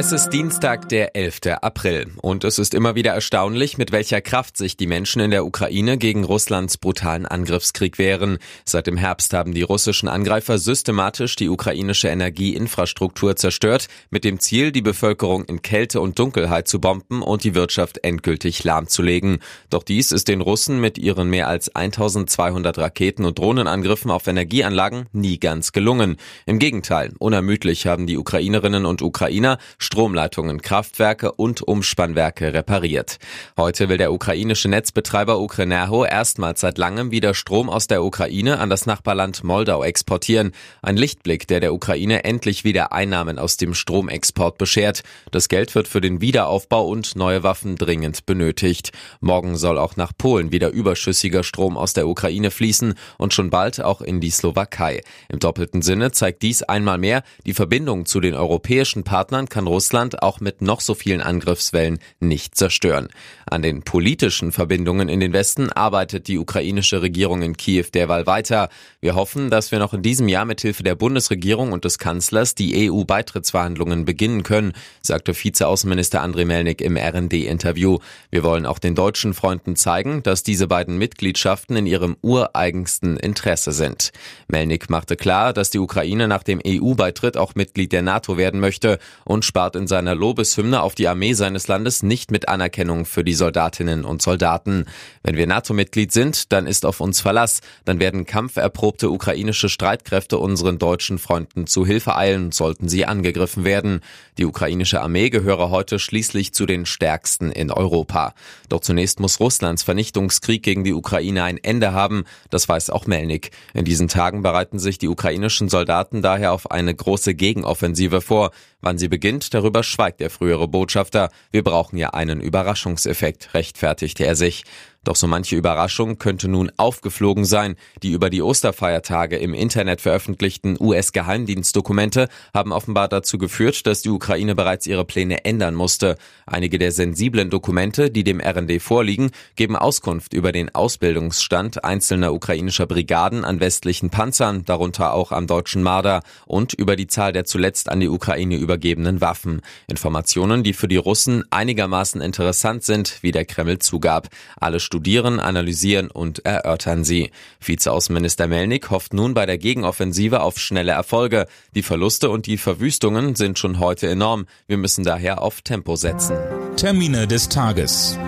Es ist Dienstag, der 11. April. Und es ist immer wieder erstaunlich, mit welcher Kraft sich die Menschen in der Ukraine gegen Russlands brutalen Angriffskrieg wehren. Seit dem Herbst haben die russischen Angreifer systematisch die ukrainische Energieinfrastruktur zerstört, mit dem Ziel, die Bevölkerung in Kälte und Dunkelheit zu bomben und die Wirtschaft endgültig lahmzulegen. Doch dies ist den Russen mit ihren mehr als 1200 Raketen und Drohnenangriffen auf Energieanlagen nie ganz gelungen. Im Gegenteil, unermüdlich haben die Ukrainerinnen und Ukrainer Stromleitungen, Kraftwerke und Umspannwerke repariert. Heute will der ukrainische Netzbetreiber Ukrenerho erstmals seit langem wieder Strom aus der Ukraine an das Nachbarland Moldau exportieren. Ein Lichtblick, der der Ukraine endlich wieder Einnahmen aus dem Stromexport beschert. Das Geld wird für den Wiederaufbau und neue Waffen dringend benötigt. Morgen soll auch nach Polen wieder überschüssiger Strom aus der Ukraine fließen und schon bald auch in die Slowakei. Im doppelten Sinne zeigt dies einmal mehr, die Verbindung zu den europäischen Partnern kann Russland auch mit noch so vielen Angriffswellen nicht zerstören. An den politischen Verbindungen in den Westen arbeitet die ukrainische Regierung in Kiew derweil weiter. Wir hoffen, dass wir noch in diesem Jahr mit Hilfe der Bundesregierung und des Kanzlers die EU-Beitrittsverhandlungen beginnen können, sagte Vizeaußenminister Andrei Melnik im RND-Interview. Wir wollen auch den deutschen Freunden zeigen, dass diese beiden Mitgliedschaften in ihrem ureigensten Interesse sind. Melnik machte klar, dass die Ukraine nach dem EU-Beitritt auch Mitglied der NATO werden möchte und spart in seiner Lobeshymne auf die Armee seines Landes nicht mit Anerkennung für die Soldatinnen und Soldaten. Wenn wir NATO-Mitglied sind, dann ist auf uns Verlass. Dann werden kampferprobte ukrainische Streitkräfte unseren deutschen Freunden zu Hilfe eilen, sollten sie angegriffen werden. Die ukrainische Armee gehöre heute schließlich zu den stärksten in Europa. Doch zunächst muss Russlands Vernichtungskrieg gegen die Ukraine ein Ende haben. Das weiß auch Melnik. In diesen Tagen bereiten sich die ukrainischen Soldaten daher auf eine große Gegenoffensive vor. Wann sie beginnt, darüber schweigt der frühere Botschafter. Wir brauchen ja einen Überraschungseffekt, rechtfertigte er sich. Doch so manche Überraschung könnte nun aufgeflogen sein. Die über die Osterfeiertage im Internet veröffentlichten US-Geheimdienstdokumente haben offenbar dazu geführt, dass die Ukraine bereits ihre Pläne ändern musste. Einige der sensiblen Dokumente, die dem RND vorliegen, geben Auskunft über den Ausbildungsstand einzelner ukrainischer Brigaden an westlichen Panzern, darunter auch am deutschen Marder, und über die Zahl der zuletzt an die Ukraine übergebenen Waffen. Informationen, die für die Russen einigermaßen interessant sind, wie der Kreml zugab. Alle studieren, analysieren und erörtern sie. Vizeaußenminister Melnik hofft nun bei der Gegenoffensive auf schnelle Erfolge. Die Verluste und die Verwüstungen sind schon heute enorm. Wir müssen daher auf Tempo setzen. Termine des Tages.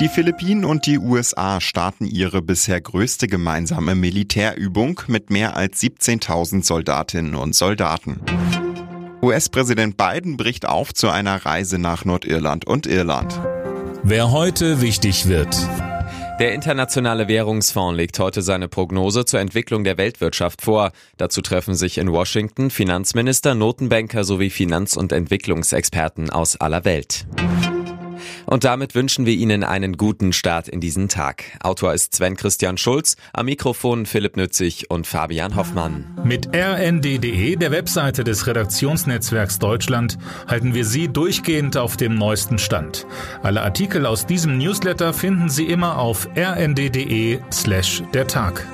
Die Philippinen und die USA starten ihre bisher größte gemeinsame Militärübung mit mehr als 17.000 Soldatinnen und Soldaten. US-Präsident Biden bricht auf zu einer Reise nach Nordirland und Irland. Wer heute wichtig wird. Der Internationale Währungsfonds legt heute seine Prognose zur Entwicklung der Weltwirtschaft vor. Dazu treffen sich in Washington Finanzminister, Notenbanker sowie Finanz- und Entwicklungsexperten aus aller Welt. Und damit wünschen wir Ihnen einen guten Start in diesen Tag. Autor ist Sven Christian Schulz, am Mikrofon Philipp Nützig und Fabian Hoffmann. Mit rnd.de, der Webseite des Redaktionsnetzwerks Deutschland, halten wir Sie durchgehend auf dem neuesten Stand. Alle Artikel aus diesem Newsletter finden Sie immer auf rnd.de slash der Tag.